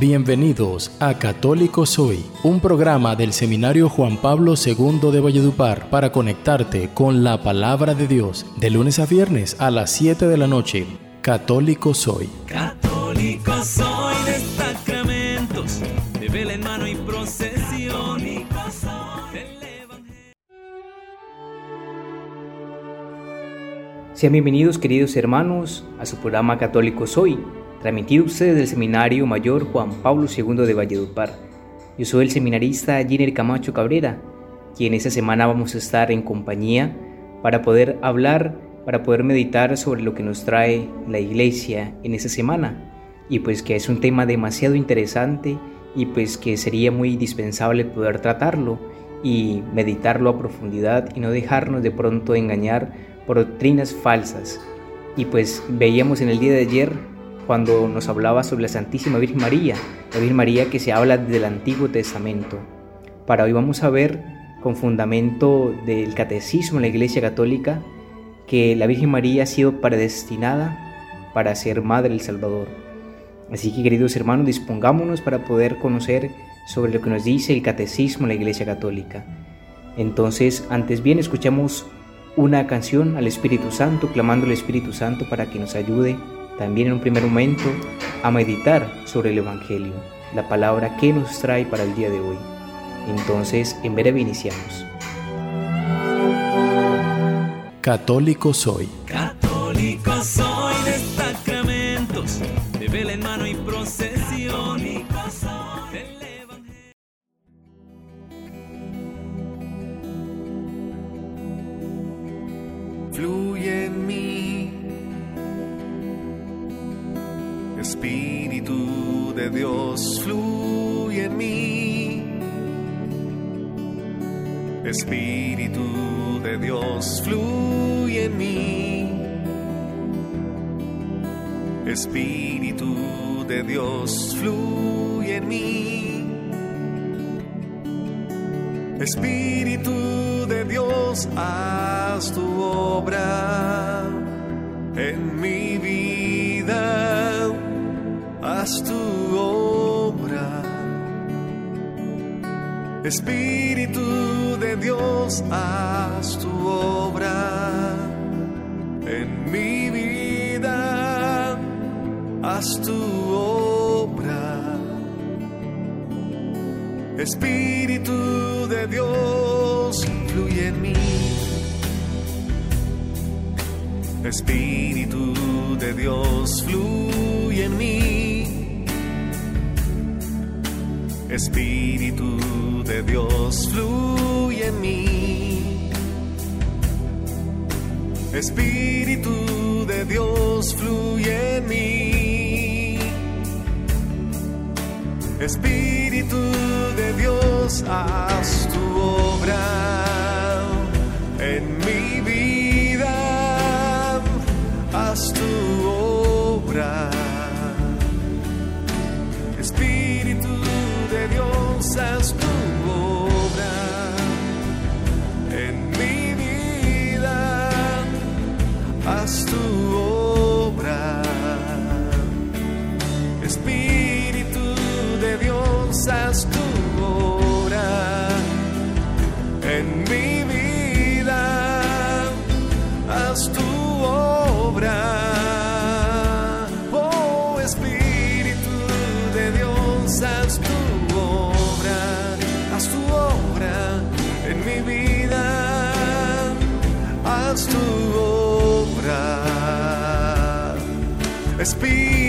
Bienvenidos a Católico Soy, un programa del Seminario Juan Pablo II de Valledupar para conectarte con la palabra de Dios de lunes a viernes a las 7 de la noche. Católico Soy. Católico soy de sacramentos, de vela en mano y procesión. del Evangelio. Sean bienvenidos queridos hermanos a su programa Católico Soy, transmitido ustedes del Seminario Mayor Juan Pablo II de Valledupar. Yo soy el seminarista Giner Camacho Cabrera, quien esta semana vamos a estar en compañía para poder hablar, para poder meditar sobre lo que nos trae la iglesia en esta semana. Y pues que es un tema demasiado interesante y pues que sería muy indispensable poder tratarlo y meditarlo a profundidad y no dejarnos de pronto engañar por doctrinas falsas. Y pues veíamos en el día de ayer cuando nos hablaba sobre la Santísima Virgen María, la Virgen María que se habla del Antiguo Testamento. Para hoy vamos a ver con fundamento del catecismo en la Iglesia Católica que la Virgen María ha sido predestinada para ser Madre del Salvador. Así que queridos hermanos, dispongámonos para poder conocer sobre lo que nos dice el catecismo en la Iglesia Católica. Entonces, antes bien, escuchamos una canción al Espíritu Santo, clamando al Espíritu Santo para que nos ayude también en un primer momento a meditar sobre el Evangelio, la palabra que nos trae para el día de hoy. Entonces, en breve iniciamos. Católico Soy. Dios, fluye en mí. Espíritu de Dios, fluye en mí. Espíritu de Dios, fluye en mí. Espíritu de Dios, haz tu obra en mi vida, haz tu Espíritu de Dios, haz tu obra en mi vida, haz tu obra. Espíritu de Dios, fluye en mí. Espíritu de Dios, fluye en mí. Espíritu de Dios, fluye en mí. Espíritu de Dios, fluye en mí. Espíritu de Dios, haz tu obra Haz tu obra en mi vida, haz tu obra. Oh Espíritu de Dios, haz tu obra, haz tu obra en mi vida, haz tu obra. Espíritu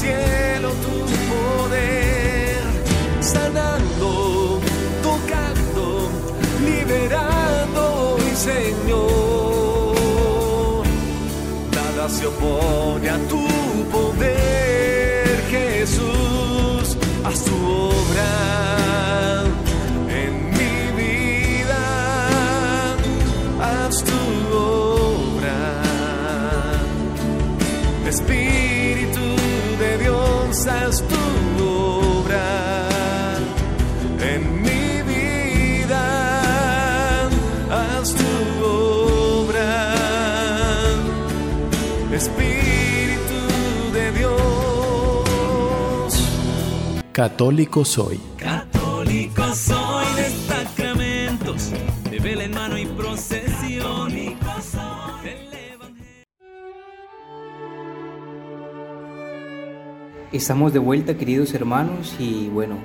cielo tu poder, sanando, tocando, liberando hoy, Señor. Nada se opone a tu poder, Católico soy. Católico soy de sacramentos, de vela en mano y procesión. del Evangelio. Estamos de vuelta queridos hermanos y bueno,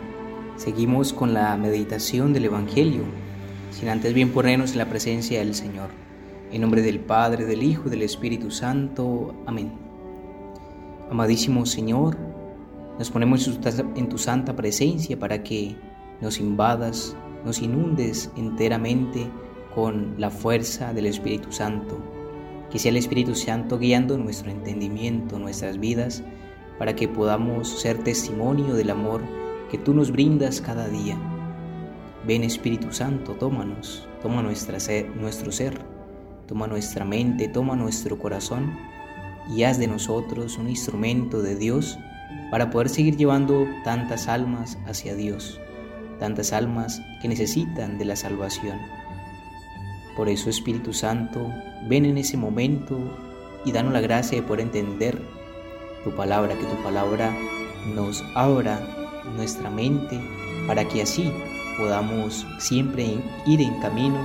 seguimos con la meditación del Evangelio, sin antes bien ponernos en la presencia del Señor. En nombre del Padre, del Hijo y del Espíritu Santo. Amén. Amadísimo Señor, nos ponemos en tu santa presencia para que nos invadas, nos inundes enteramente con la fuerza del Espíritu Santo. Que sea el Espíritu Santo guiando nuestro entendimiento, nuestras vidas, para que podamos ser testimonio del amor que tú nos brindas cada día. Ven Espíritu Santo, tómanos, toma nuestra nuestro ser, toma nuestra mente, toma nuestro corazón y haz de nosotros un instrumento de Dios para poder seguir llevando tantas almas hacia Dios, tantas almas que necesitan de la salvación. Por eso Espíritu Santo, ven en ese momento y danos la gracia de poder entender tu palabra, que tu palabra nos abra nuestra mente para que así podamos siempre ir en camino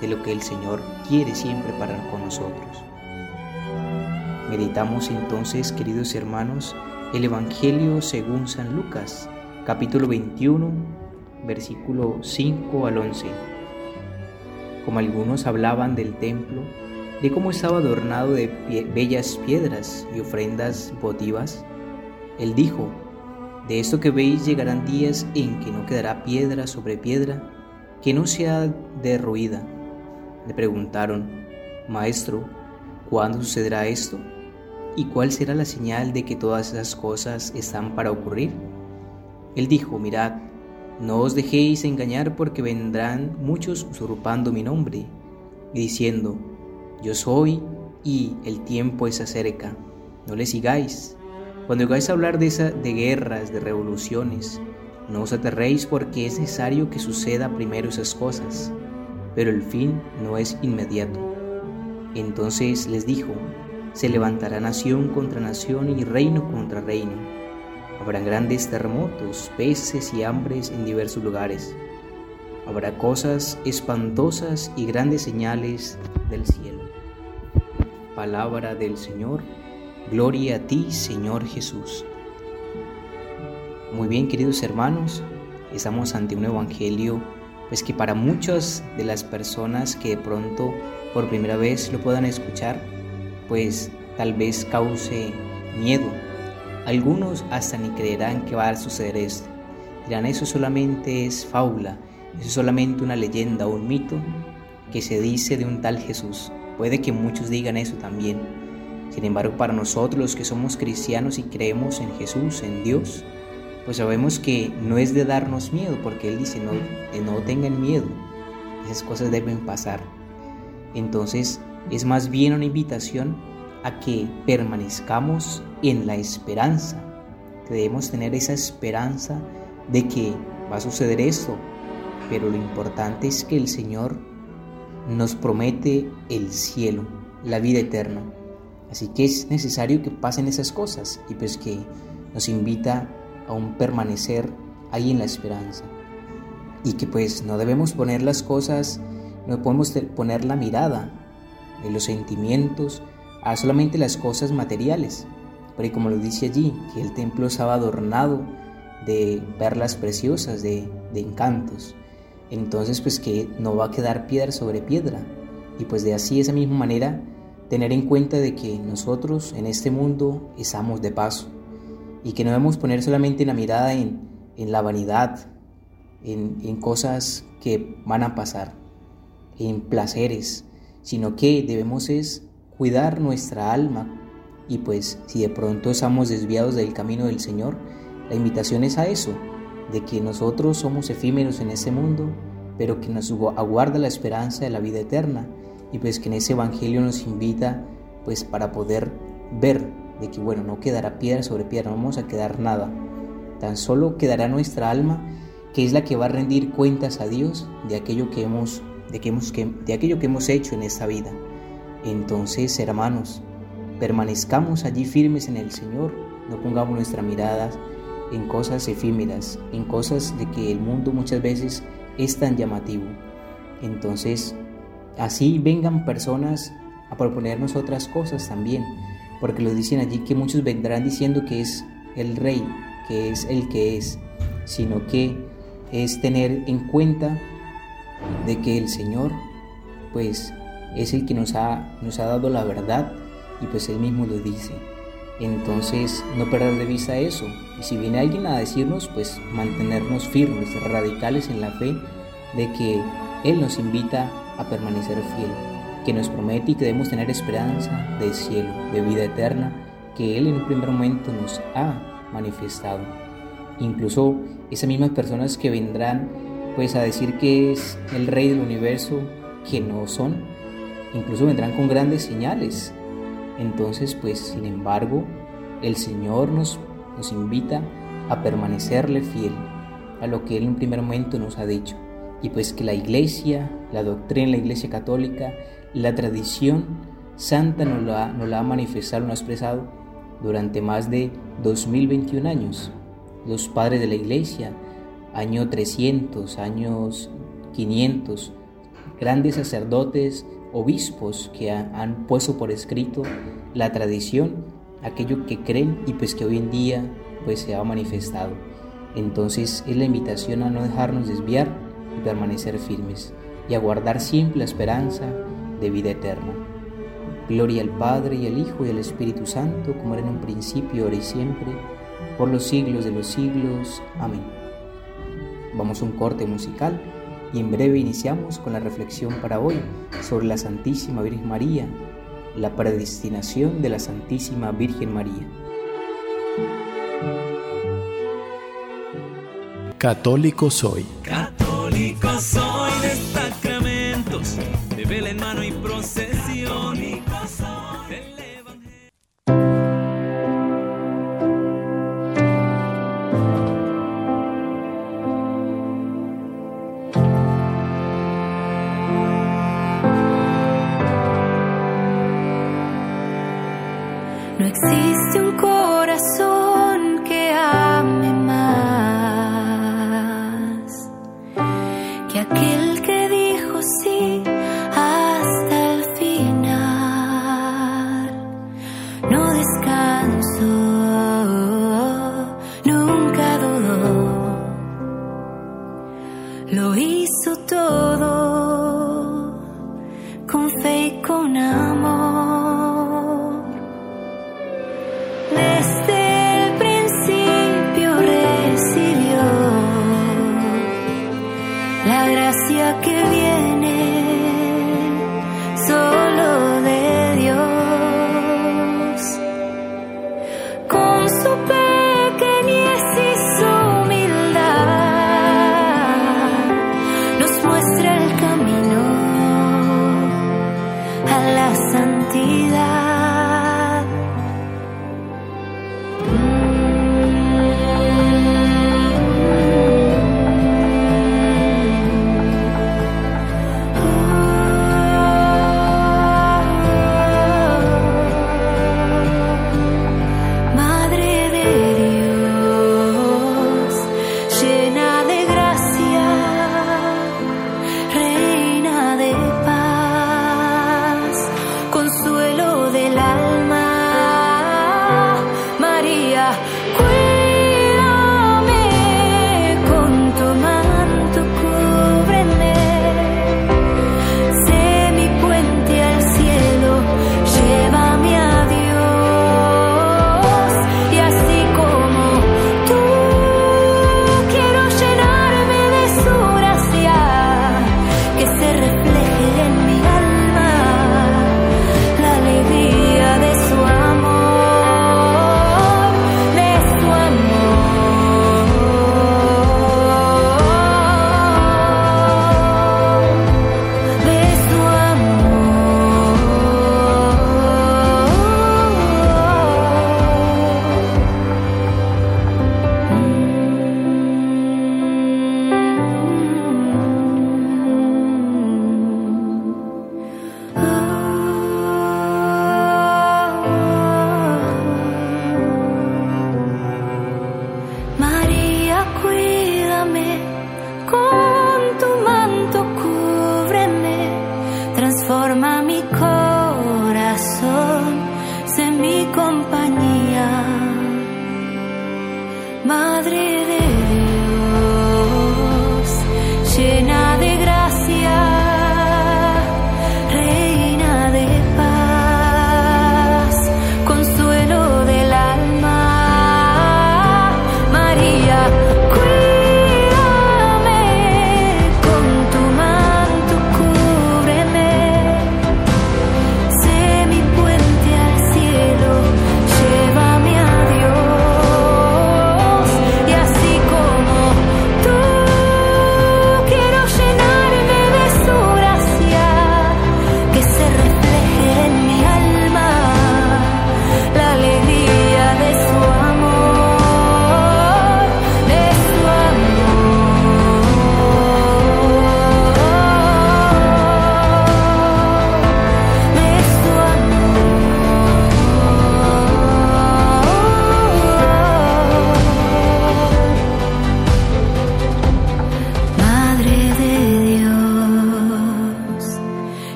de lo que el Señor quiere siempre para con nosotros. Meditamos entonces, queridos hermanos, el Evangelio según San Lucas, capítulo 21, versículo 5 al 11. Como algunos hablaban del templo, de cómo estaba adornado de bellas piedras y ofrendas votivas, él dijo, de esto que veis llegarán días en que no quedará piedra sobre piedra que no sea derruida. Le preguntaron, Maestro, ¿cuándo sucederá esto? ¿Y cuál será la señal de que todas esas cosas están para ocurrir? Él dijo, mirad, no os dejéis engañar porque vendrán muchos usurpando mi nombre y diciendo, yo soy y el tiempo es acerca. No le sigáis. Cuando oigáis hablar de, esa, de guerras, de revoluciones, no os aterréis porque es necesario que suceda primero esas cosas, pero el fin no es inmediato. Entonces les dijo, se levantará nación contra nación y reino contra reino. Habrá grandes terremotos, peces y hambres en diversos lugares. Habrá cosas espantosas y grandes señales del cielo. Palabra del Señor. Gloria a ti, Señor Jesús. Muy bien, queridos hermanos, estamos ante un evangelio pues que para muchas de las personas que de pronto por primera vez lo puedan escuchar, pues tal vez cause miedo. Algunos hasta ni creerán que va a suceder esto. Dirán, eso solamente es fábula, eso es solamente una leyenda o un mito que se dice de un tal Jesús. Puede que muchos digan eso también. Sin embargo, para nosotros los que somos cristianos y creemos en Jesús, en Dios, pues sabemos que no es de darnos miedo, porque Él dice, no, no tengan miedo, esas cosas deben pasar. Entonces, es más bien una invitación a que permanezcamos en la esperanza, que debemos tener esa esperanza de que va a suceder esto, pero lo importante es que el Señor nos promete el cielo, la vida eterna. Así que es necesario que pasen esas cosas y pues que nos invita a un permanecer ahí en la esperanza. Y que pues no debemos poner las cosas, no podemos poner la mirada de los sentimientos a solamente las cosas materiales. Pero como lo dice allí, que el templo estaba adornado de perlas preciosas, de, de encantos. Entonces pues que no va a quedar piedra sobre piedra. Y pues de así, esa misma manera, tener en cuenta de que nosotros en este mundo estamos de paso y que no debemos poner solamente la mirada en, en la vanidad, en, en, cosas que van a pasar, en placeres, sino que debemos es cuidar nuestra alma y pues si de pronto estamos desviados del camino del Señor, la invitación es a eso, de que nosotros somos efímeros en este mundo, pero que nos aguarda la esperanza de la vida eterna y pues que en ese evangelio nos invita pues para poder ver de que bueno, no quedará piedra sobre piedra, no vamos a quedar nada. Tan solo quedará nuestra alma, que es la que va a rendir cuentas a Dios de aquello que hemos de, que hemos, de aquello que hemos hecho en esta vida. Entonces, hermanos, permanezcamos allí firmes en el Señor, no pongamos nuestra mirada en cosas efímeras, en cosas de que el mundo muchas veces es tan llamativo. Entonces, así vengan personas a proponernos otras cosas también, porque lo dicen allí que muchos vendrán diciendo que es el rey, que es el que es, sino que es tener en cuenta de que el Señor, pues, es el que nos ha, nos ha dado la verdad y pues Él mismo lo dice. Entonces, no perder de vista eso. Y si viene alguien a decirnos, pues mantenernos firmes, radicales en la fe de que Él nos invita a permanecer fiel, que nos promete y que debemos tener esperanza de cielo, de vida eterna, que Él en un primer momento nos ha manifestado. Incluso esas mismas personas que vendrán pues a decir que es el rey del universo, que no son, incluso vendrán con grandes señales, entonces, pues, sin embargo, el Señor nos, nos invita a permanecerle fiel a lo que Él en primer momento nos ha dicho. Y pues que la iglesia, la doctrina, la iglesia católica, la tradición santa nos la, nos la ha manifestado, nos ha expresado durante más de 2021 años. Los padres de la iglesia, año 300, años 500, grandes sacerdotes obispos que han puesto por escrito la tradición, aquello que creen y pues que hoy en día pues se ha manifestado. Entonces es la invitación a no dejarnos desviar y permanecer firmes y a guardar siempre la esperanza de vida eterna. Gloria al Padre y al Hijo y al Espíritu Santo, como era en un principio, ahora y siempre, por los siglos de los siglos. Amén. Vamos a un corte musical y en breve iniciamos con la reflexión para hoy sobre la Santísima Virgen María, la predestinación de la Santísima Virgen María. Católico soy. Católico soy duelo.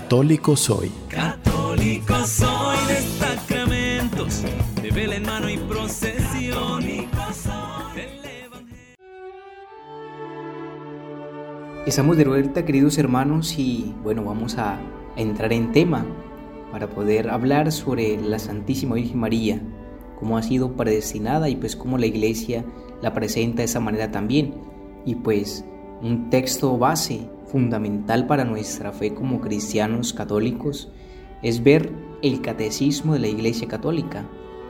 Católico soy. Católico soy de sacramentos, de vela en mano y procesión. del Evangelio. Estamos de vuelta, queridos hermanos, y bueno, vamos a entrar en tema para poder hablar sobre la Santísima Virgen María, cómo ha sido predestinada y pues cómo la Iglesia la presenta de esa manera también. Y pues un texto base fundamental para nuestra fe como cristianos católicos es ver el catecismo de la Iglesia Católica.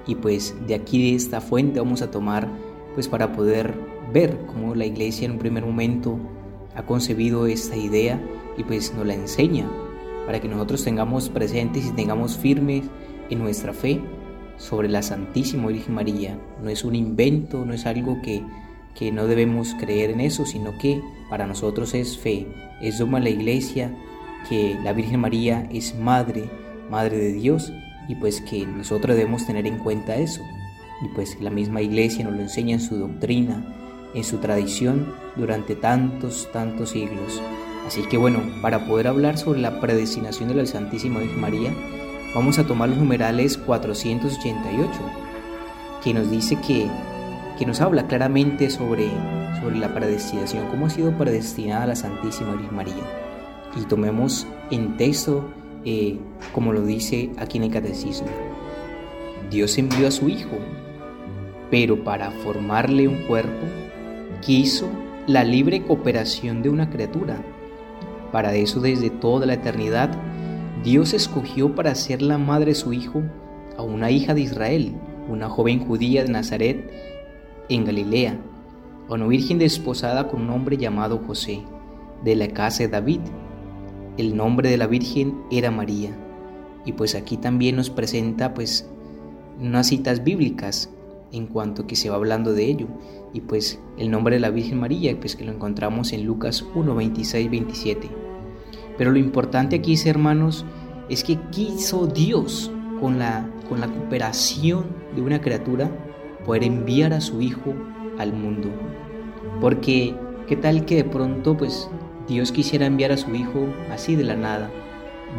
Y pues de aquí de esta fuente vamos a tomar pues para poder ver cómo la Iglesia en un primer momento ha concebido esta idea y pues nos la enseña para que nosotros tengamos presentes y tengamos firmes en nuestra fe sobre la Santísima Virgen María. No es un invento, no es algo que, que no debemos creer en eso, sino que para nosotros es fe. Es dogma de la Iglesia que la Virgen María es madre, madre de Dios y pues que nosotros debemos tener en cuenta eso. Y pues la misma Iglesia nos lo enseña en su doctrina, en su tradición durante tantos, tantos siglos. Así que bueno, para poder hablar sobre la predestinación de la Santísima Virgen María, vamos a tomar los numerales 488, que nos dice que, que nos habla claramente sobre, sobre la predestinación, cómo ha sido predestinada la Santísima Virgen María. Y tomemos en texto, eh, como lo dice aquí en el Catecismo. Dios envió a su Hijo, pero para formarle un cuerpo, quiso la libre cooperación de una criatura. Para eso desde toda la eternidad, Dios escogió para ser la madre de su Hijo a una hija de Israel, una joven judía de Nazaret en Galilea, una virgen desposada con un hombre llamado José, de la casa de David. El nombre de la virgen era María. Y pues aquí también nos presenta pues unas citas bíblicas en cuanto que se va hablando de ello. Y pues el nombre de la Virgen María, pues que lo encontramos en Lucas 1, 26, 27. Pero lo importante aquí, hermanos, es que quiso Dios con la, con la cooperación de una criatura poder enviar a su Hijo al mundo. Porque, ¿qué tal que de pronto, pues, Dios quisiera enviar a su Hijo así de la nada?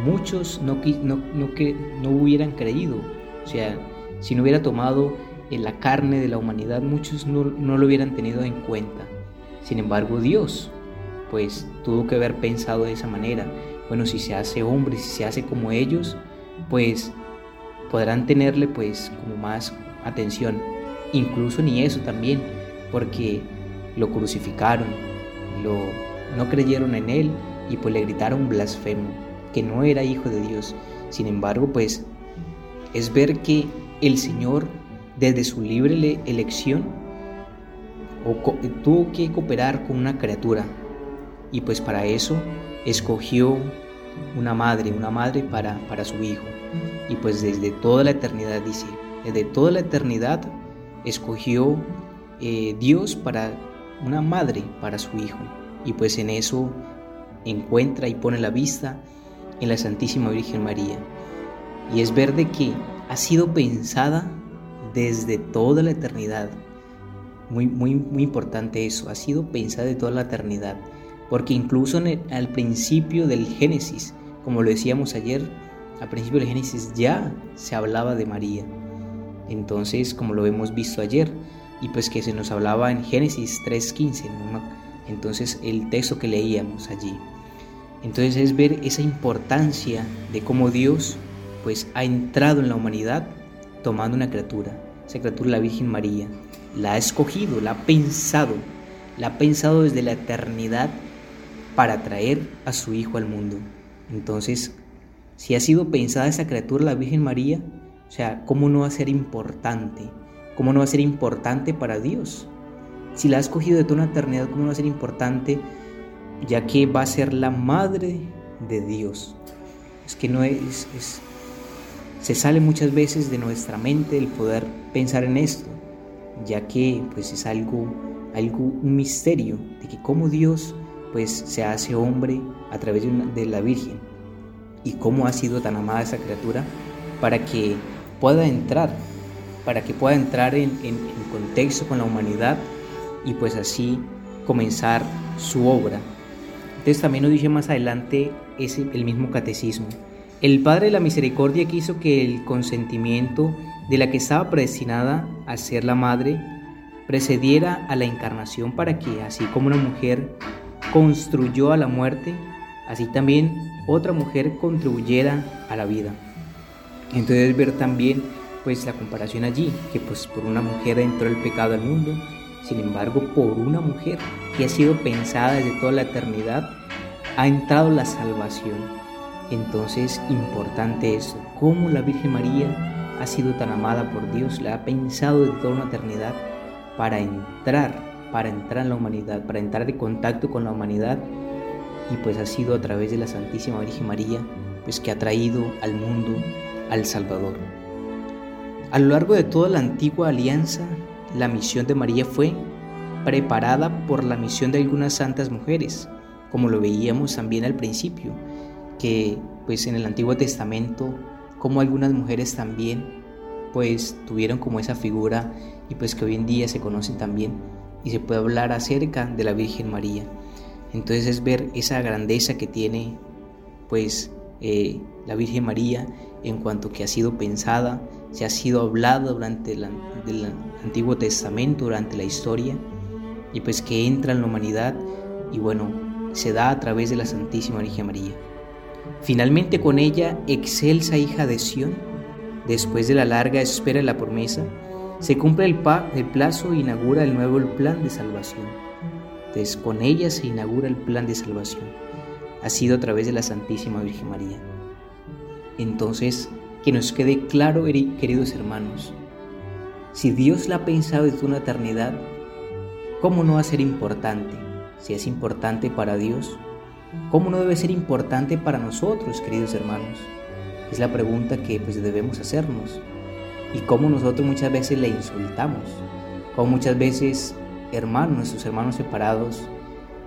Muchos no, no, no que, no hubieran creído. O sea, si no hubiera tomado en la carne de la humanidad, muchos no, no lo hubieran tenido en cuenta. Sin embargo, Dios, pues tuvo que haber pensado de esa manera. Bueno, si se hace hombre, si se hace como ellos, pues podrán tenerle pues como más atención. Incluso ni eso también, porque lo crucificaron, lo, no creyeron en él y pues le gritaron blasfemo, que no era hijo de Dios. Sin embargo, pues es ver que el Señor, desde su libre le- elección, tuvo que cooperar con una criatura. Y pues para eso escogió una madre, una madre para, para su hijo. Y pues desde toda la eternidad, dice, desde toda la eternidad escogió eh, Dios para una madre para su hijo. Y pues en eso encuentra y pone la vista en la Santísima Virgen María. Y es ver de que ha sido pensada desde toda la eternidad. Muy, muy, muy importante eso, ha sido pensada de toda la eternidad. Porque incluso al principio del Génesis, como lo decíamos ayer, al principio del Génesis ya se hablaba de María. Entonces, como lo hemos visto ayer, y pues que se nos hablaba en Génesis 3.15, ¿no? entonces el texto que leíamos allí. Entonces es ver esa importancia de cómo Dios pues ha entrado en la humanidad tomando una criatura, esa criatura la Virgen María, la ha escogido, la ha pensado, la ha pensado desde la eternidad para traer a su Hijo al mundo. Entonces, si ha sido pensada esa criatura, la Virgen María, o sea, ¿cómo no va a ser importante? ¿Cómo no va a ser importante para Dios? Si la ha escogido de toda una eternidad, ¿cómo no va a ser importante? Ya que va a ser la madre de Dios. Es que no es, es se sale muchas veces de nuestra mente el poder pensar en esto, ya que pues es algo, algo un misterio de que cómo Dios pues se hace hombre a través de, la Virgen y cómo ha sido tan amada esa criatura para que pueda entrar, para que pueda entrar en, contexto con la humanidad y pues así comenzar su obra. Entonces también nos dice más adelante ese, el mismo catecismo. El Padre de la Misericordia quiso que el consentimiento de la que estaba predestinada a ser la madre precediera a la encarnación para que, así como una mujer construyó a la muerte, así también otra mujer contribuyera a la vida. Entonces ver también pues la comparación allí, que pues por una mujer entró el pecado al mundo, sin embargo por una mujer que ha sido pensada desde toda la eternidad, ha entrado la salvación. Entonces, importante es cómo la Virgen María ha sido tan amada por Dios, la ha pensado desde toda una eternidad para entrar, para entrar en la humanidad, para entrar en contacto con la humanidad y pues ha sido a través de la Santísima Virgen María pues que ha traído al mundo al Salvador. A lo largo de toda la antigua alianza, la misión de María fue preparada por la misión de algunas santas mujeres, como lo veíamos también al principio, que pues en el Antiguo Testamento, como algunas mujeres también pues tuvieron como esa figura y pues que hoy en día se conocen también y se puede hablar acerca de la Virgen María. Entonces es ver esa grandeza que tiene pues eh, la Virgen María en cuanto que ha sido pensada, se ha sido hablado durante el Antiguo Testamento, durante la historia y pues que entra en la humanidad y bueno, se da a través de la Santísima Virgen María. Finalmente con ella, excelsa hija de Sión, después de la larga espera de la promesa, se cumple el, el plazo e inaugura el nuevo plan de salvación. Entonces con ella se inaugura el plan de salvación. Ha sido a través de la Santísima Virgen María. Entonces, que nos quede claro, queridos hermanos, si Dios la ha pensado desde una eternidad, ¿cómo no va a ser importante? Si es importante para Dios, ¿Cómo no debe ser importante para nosotros, queridos hermanos? Es la pregunta que pues debemos hacernos. Y cómo nosotros muchas veces le insultamos, cómo muchas veces hermanos, nuestros hermanos separados,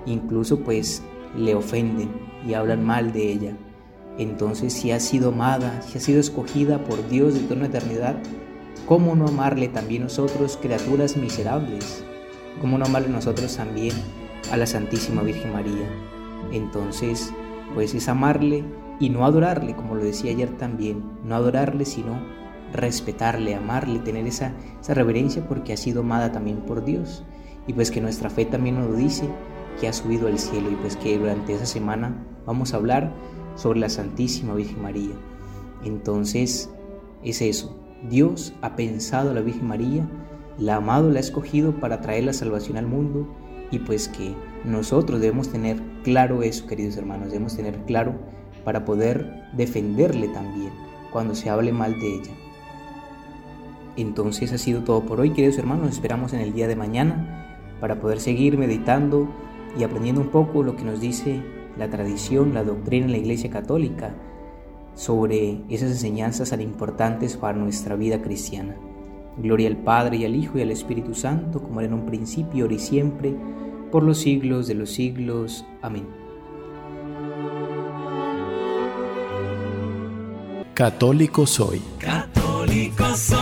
incluso pues le ofenden y hablan mal de ella. Entonces, si ha sido amada, si ha sido escogida por Dios de toda una eternidad, ¿cómo no amarle también nosotros, criaturas miserables? ¿Cómo no amarle nosotros también a la Santísima Virgen María? entonces pues es amarle y no adorarle, como lo decía ayer también, no adorarle, sino respetarle, amarle, tener esa, esa reverencia porque ha sido amada también por Dios. Y pues que nuestra fe también nos lo dice, que ha subido al cielo y pues que durante esa semana vamos a hablar sobre la Santísima Virgen María. Entonces es eso, Dios ha pensado a la Virgen María, la ha amado, la ha escogido para traer la salvación al mundo y pues que nosotros debemos tener claro eso, queridos hermanos, debemos tener claro para poder defenderle también cuando se hable mal de ella. Entonces ha sido todo por hoy, queridos hermanos, nos esperamos en el día de mañana para poder seguir meditando y aprendiendo un poco lo que nos dice la tradición, la doctrina en la Iglesia Católica sobre esas enseñanzas tan importantes para nuestra vida cristiana. Gloria al Padre y al Hijo y al Espíritu Santo, como era en un principio, ahora y siempre, por los siglos de los siglos. Amén. Católico soy. Católico soy.